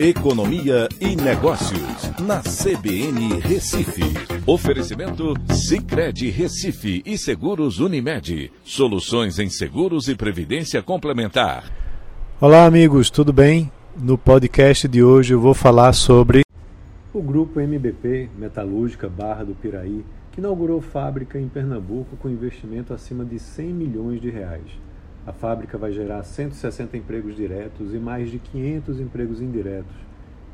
Economia e Negócios, na CBN Recife. Oferecimento Cicred Recife e Seguros Unimed. Soluções em seguros e previdência complementar. Olá, amigos, tudo bem? No podcast de hoje eu vou falar sobre o grupo MBP Metalúrgica Barra do Piraí, que inaugurou fábrica em Pernambuco com investimento acima de 100 milhões de reais. A fábrica vai gerar 160 empregos diretos e mais de 500 empregos indiretos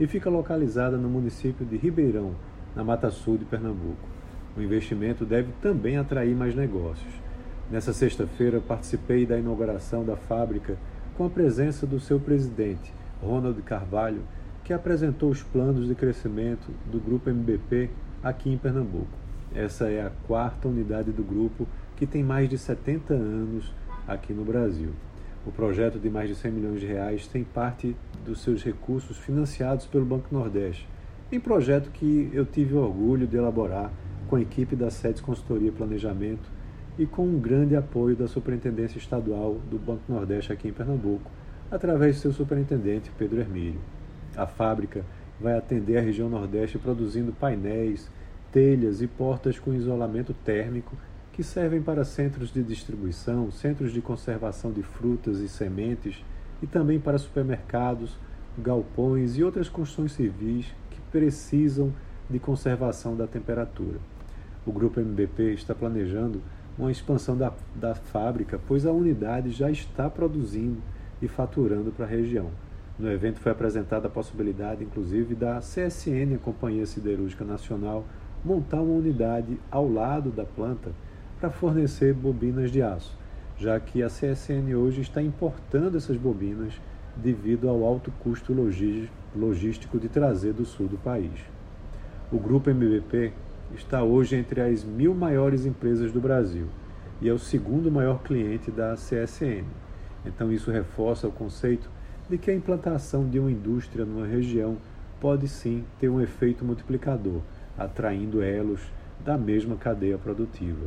e fica localizada no município de Ribeirão, na Mata Sul de Pernambuco. O investimento deve também atrair mais negócios. Nessa sexta-feira, participei da inauguração da fábrica com a presença do seu presidente, Ronald Carvalho, que apresentou os planos de crescimento do Grupo MBP aqui em Pernambuco. Essa é a quarta unidade do grupo que tem mais de 70 anos aqui no Brasil. O projeto de mais de 100 milhões de reais tem parte dos seus recursos financiados pelo Banco Nordeste, em projeto que eu tive o orgulho de elaborar com a equipe da SEDES Consultoria e Planejamento e com um grande apoio da Superintendência Estadual do Banco Nordeste aqui em Pernambuco, através de seu superintendente Pedro Hermílio. A fábrica vai atender a região Nordeste produzindo painéis, telhas e portas com isolamento térmico que servem para centros de distribuição, centros de conservação de frutas e sementes e também para supermercados, galpões e outras construções civis que precisam de conservação da temperatura. O Grupo MBP está planejando uma expansão da, da fábrica, pois a unidade já está produzindo e faturando para a região. No evento foi apresentada a possibilidade, inclusive, da CSN, a Companhia Siderúrgica Nacional, montar uma unidade ao lado da planta para fornecer bobinas de aço, já que a CSN hoje está importando essas bobinas devido ao alto custo logístico de trazer do sul do país. O grupo MBP está hoje entre as mil maiores empresas do Brasil e é o segundo maior cliente da CSN. Então, isso reforça o conceito de que a implantação de uma indústria numa região pode sim ter um efeito multiplicador, atraindo elos da mesma cadeia produtiva.